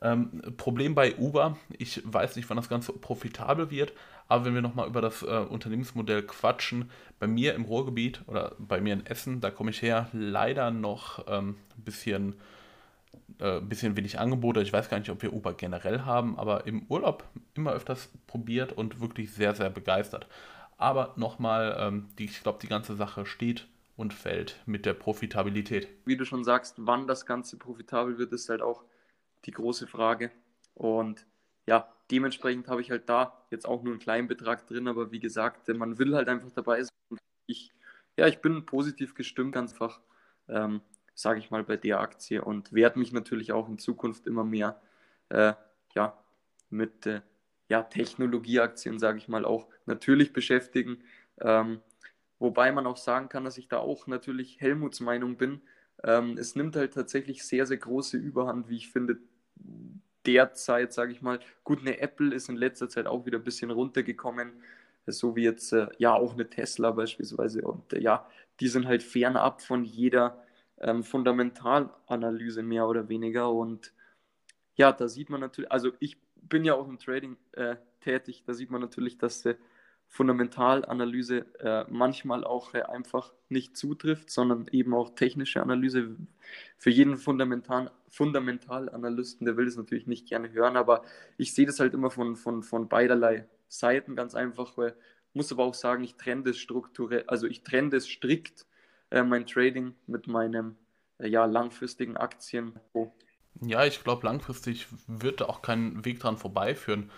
Ähm, Problem bei Uber, ich weiß nicht, wann das Ganze profitabel wird, aber wenn wir nochmal über das äh, Unternehmensmodell quatschen, bei mir im Ruhrgebiet oder bei mir in Essen, da komme ich her, leider noch ein ähm, bisschen, äh, bisschen wenig Angebote. Ich weiß gar nicht, ob wir Uber generell haben, aber im Urlaub immer öfters probiert und wirklich sehr, sehr begeistert. Aber nochmal, ähm, ich glaube, die ganze Sache steht und fällt mit der Profitabilität. Wie du schon sagst, wann das Ganze profitabel wird, ist halt auch die große Frage. Und ja, dementsprechend habe ich halt da jetzt auch nur einen kleinen Betrag drin, aber wie gesagt, man will halt einfach dabei sein. Ich, ja, ich bin positiv gestimmt, ganz einfach, ähm, sage ich mal, bei der Aktie und werde mich natürlich auch in Zukunft immer mehr äh, ja, mit äh, ja, Technologieaktien, sage ich mal, auch natürlich beschäftigen. Ähm, wobei man auch sagen kann, dass ich da auch natürlich Helmuts Meinung bin. Ähm, es nimmt halt tatsächlich sehr, sehr große Überhand, wie ich finde, derzeit, sage ich mal. Gut, eine Apple ist in letzter Zeit auch wieder ein bisschen runtergekommen, so wie jetzt äh, ja auch eine Tesla beispielsweise. Und äh, ja, die sind halt fernab von jeder ähm, Fundamentalanalyse mehr oder weniger. Und ja, da sieht man natürlich, also ich bin ja auch im Trading äh, tätig, da sieht man natürlich, dass die Fundamentalanalyse äh, manchmal auch äh, einfach nicht zutrifft, sondern eben auch technische Analyse. Für jeden Fundamental, Fundamentalanalysten, der will das natürlich nicht gerne hören, aber ich sehe das halt immer von, von, von beiderlei Seiten ganz einfach, weil muss aber auch sagen, ich trenne das strukturell, also ich trenne das strikt, äh, mein Trading mit meinem äh, ja, langfristigen Aktien. Ja, ich glaube, langfristig wird auch kein Weg dran vorbeiführen.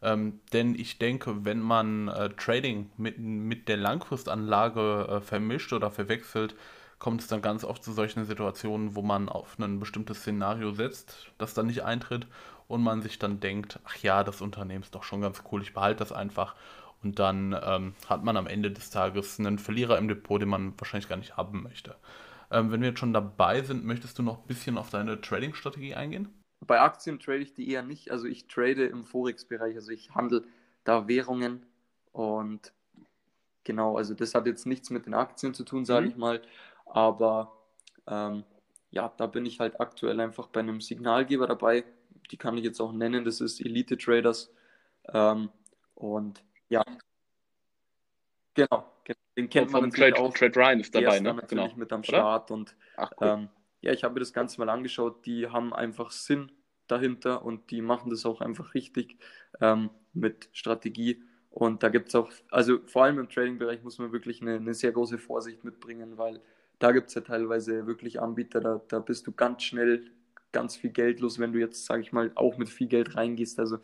Ähm, denn ich denke, wenn man äh, Trading mit, mit der Langfristanlage äh, vermischt oder verwechselt, kommt es dann ganz oft zu solchen Situationen, wo man auf ein bestimmtes Szenario setzt, das dann nicht eintritt und man sich dann denkt, ach ja, das Unternehmen ist doch schon ganz cool, ich behalte das einfach. Und dann ähm, hat man am Ende des Tages einen Verlierer im Depot, den man wahrscheinlich gar nicht haben möchte. Ähm, wenn wir jetzt schon dabei sind, möchtest du noch ein bisschen auf deine Trading-Strategie eingehen? Bei Aktien trade ich die eher nicht. Also ich trade im Forex-Bereich, also ich handle da Währungen und genau, also das hat jetzt nichts mit den Aktien zu tun, sage mhm. ich mal. Aber ähm, ja, da bin ich halt aktuell einfach bei einem Signalgeber dabei. Die kann ich jetzt auch nennen, das ist Elite Traders. Ähm, und ja, genau. Den kennt man natürlich Trade, auch. Trade Ryan ist dabei, ne? natürlich genau. mit am Start. Und Ach, cool. ähm, ja, ich habe mir das Ganze mal angeschaut. Die haben einfach Sinn dahinter und die machen das auch einfach richtig ähm, mit Strategie. Und da gibt es auch, also vor allem im Trading-Bereich muss man wirklich eine, eine, sehr große Vorsicht mitbringen, weil da gibt es ja teilweise wirklich Anbieter, da, da bist du ganz schnell ganz viel Geld los, wenn du jetzt, sage ich mal, auch mit viel Geld reingehst. Also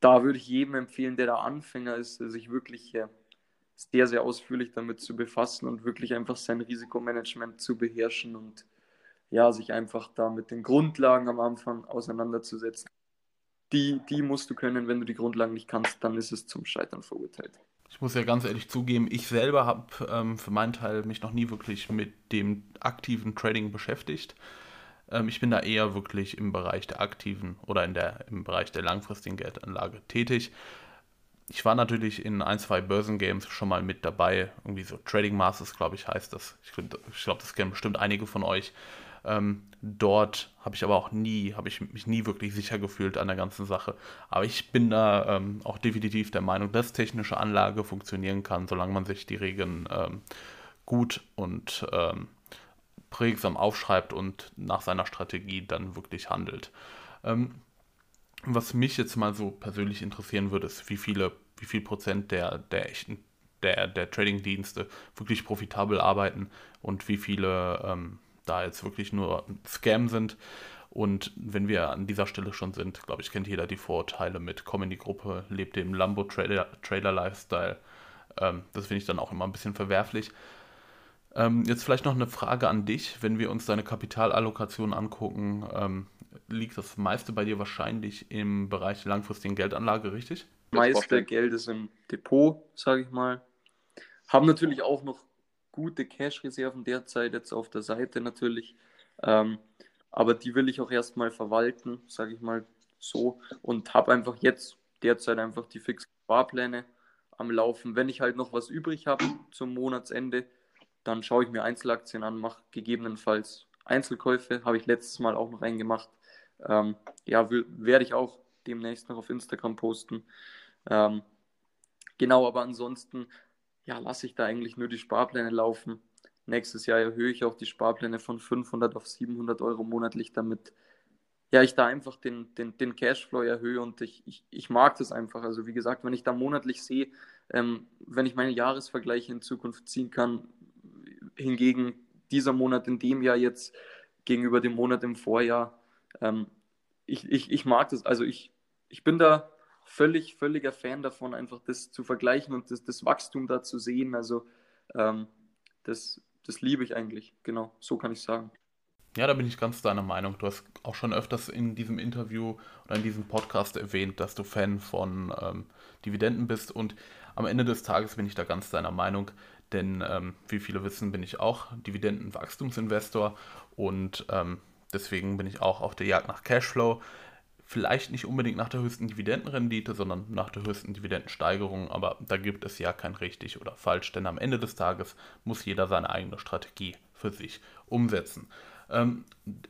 da würde ich jedem empfehlen, der da Anfänger ist, sich wirklich äh, sehr, sehr ausführlich damit zu befassen und wirklich einfach sein Risikomanagement zu beherrschen und ja, sich einfach da mit den Grundlagen am Anfang auseinanderzusetzen. Die, die musst du können, wenn du die Grundlagen nicht kannst, dann ist es zum Scheitern verurteilt. Ich muss ja ganz ehrlich zugeben, ich selber habe ähm, für meinen Teil mich noch nie wirklich mit dem aktiven Trading beschäftigt. Ähm, ich bin da eher wirklich im Bereich der aktiven oder in der, im Bereich der langfristigen Geldanlage tätig ich war natürlich in ein, zwei Börsengames schon mal mit dabei. Irgendwie so Trading Masters, glaube ich, heißt das. Ich, ich glaube, das kennen bestimmt einige von euch. Ähm, dort habe ich aber auch nie, habe ich mich nie wirklich sicher gefühlt an der ganzen Sache. Aber ich bin da ähm, auch definitiv der Meinung, dass technische Anlage funktionieren kann, solange man sich die Regeln ähm, gut und ähm, prägsam aufschreibt und nach seiner Strategie dann wirklich handelt. Ähm, was mich jetzt mal so persönlich interessieren würde, ist, wie viele, wie viel Prozent der, der echten, der, der Trading-Dienste wirklich profitabel arbeiten und wie viele ähm, da jetzt wirklich nur Scam sind. Und wenn wir an dieser Stelle schon sind, glaube ich, kennt jeder die Vorurteile mit, komm in die Gruppe, lebt im Lambo-Trailer-Lifestyle. Ähm, das finde ich dann auch immer ein bisschen verwerflich. Ähm, jetzt vielleicht noch eine Frage an dich, wenn wir uns deine Kapitalallokation angucken. Ähm, liegt das meiste bei dir wahrscheinlich im Bereich langfristigen Geldanlage, richtig? Das meiste Geld ist im Depot, sage ich mal. Haben natürlich auch noch gute Cash-Reserven derzeit jetzt auf der Seite natürlich. Ähm, aber die will ich auch erstmal verwalten, sage ich mal so. Und habe einfach jetzt derzeit einfach die fixen Sparpläne am Laufen. Wenn ich halt noch was übrig habe zum Monatsende, dann schaue ich mir Einzelaktien an, mache gegebenenfalls Einzelkäufe, habe ich letztes Mal auch noch einen gemacht. Ähm, ja, werde ich auch demnächst noch auf Instagram posten. Ähm, genau, aber ansonsten ja, lasse ich da eigentlich nur die Sparpläne laufen. Nächstes Jahr erhöhe ich auch die Sparpläne von 500 auf 700 Euro monatlich, damit ja, ich da einfach den, den, den Cashflow erhöhe und ich, ich, ich mag das einfach. Also wie gesagt, wenn ich da monatlich sehe, ähm, wenn ich meine Jahresvergleiche in Zukunft ziehen kann, hingegen dieser Monat in dem Jahr jetzt gegenüber dem Monat im Vorjahr, ähm, ich, ich, ich mag das, also ich, ich bin da völlig, völliger Fan davon, einfach das zu vergleichen und das, das Wachstum da zu sehen. Also ähm, das, das liebe ich eigentlich, genau, so kann ich sagen. Ja, da bin ich ganz deiner Meinung. Du hast auch schon öfters in diesem Interview oder in diesem Podcast erwähnt, dass du Fan von ähm, Dividenden bist und am Ende des Tages bin ich da ganz deiner Meinung, denn ähm, wie viele wissen, bin ich auch Dividendenwachstumsinvestor und ähm, deswegen bin ich auch auf der Jagd nach Cashflow. Vielleicht nicht unbedingt nach der höchsten Dividendenrendite, sondern nach der höchsten Dividendensteigerung, aber da gibt es ja kein richtig oder falsch, denn am Ende des Tages muss jeder seine eigene Strategie für sich umsetzen. Ähm,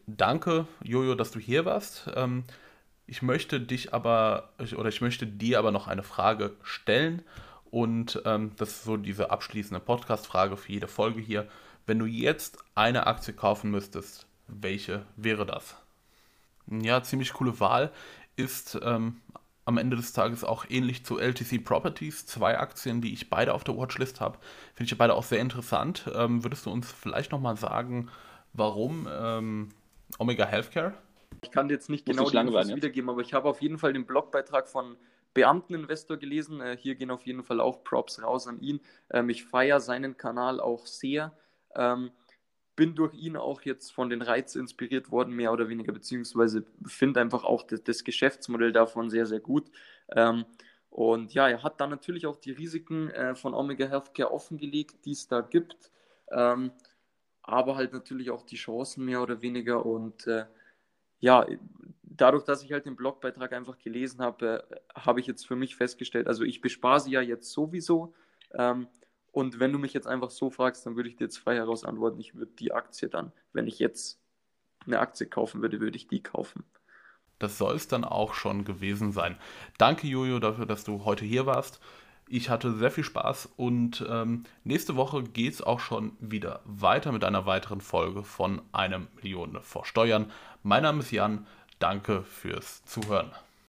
danke, Jojo, dass du hier warst. Ähm, ich möchte dich aber, oder ich möchte dir aber noch eine Frage stellen. Und ähm, das ist so diese abschließende Podcast-Frage für jede Folge hier. Wenn du jetzt eine Aktie kaufen müsstest, welche wäre das? Ja, ziemlich coole Wahl. Ist ähm, am Ende des Tages auch ähnlich zu LTC Properties. Zwei Aktien, die ich beide auf der Watchlist habe. Finde ich beide auch sehr interessant. Ähm, würdest du uns vielleicht nochmal sagen, warum ähm, Omega Healthcare? Ich kann dir jetzt nicht genau die Infos wiedergeben, aber ich habe auf jeden Fall den Blogbeitrag von Beamteninvestor gelesen. Äh, hier gehen auf jeden Fall auch Props raus an ihn. Ähm, ich feiere seinen Kanal auch sehr. Ähm, bin durch ihn auch jetzt von den Reizen inspiriert worden, mehr oder weniger, beziehungsweise finde einfach auch das, das, Geschäftsmodell davon sehr, sehr gut. Ähm, und ja, er hat dann natürlich auch die Risiken äh, von Omega Healthcare offengelegt, die es da gibt. Ähm, aber halt natürlich auch die Chancen mehr oder weniger. Und äh, ja, dadurch, dass ich halt den Blogbeitrag einfach gelesen habe, äh, habe ich jetzt für mich festgestellt, also ich bespare sie ja jetzt sowieso. Ähm, und wenn du mich jetzt einfach so fragst, dann würde ich dir jetzt frei heraus antworten, ich würde die Aktie dann, wenn ich jetzt eine Aktie kaufen würde, würde ich die kaufen. Das soll es dann auch schon gewesen sein. Danke, Jojo, dafür, dass du heute hier warst. Ich hatte sehr viel Spaß und ähm, nächste Woche geht es auch schon wieder weiter mit einer weiteren Folge von einem Million vor Steuern. Mein Name ist Jan. Danke fürs Zuhören.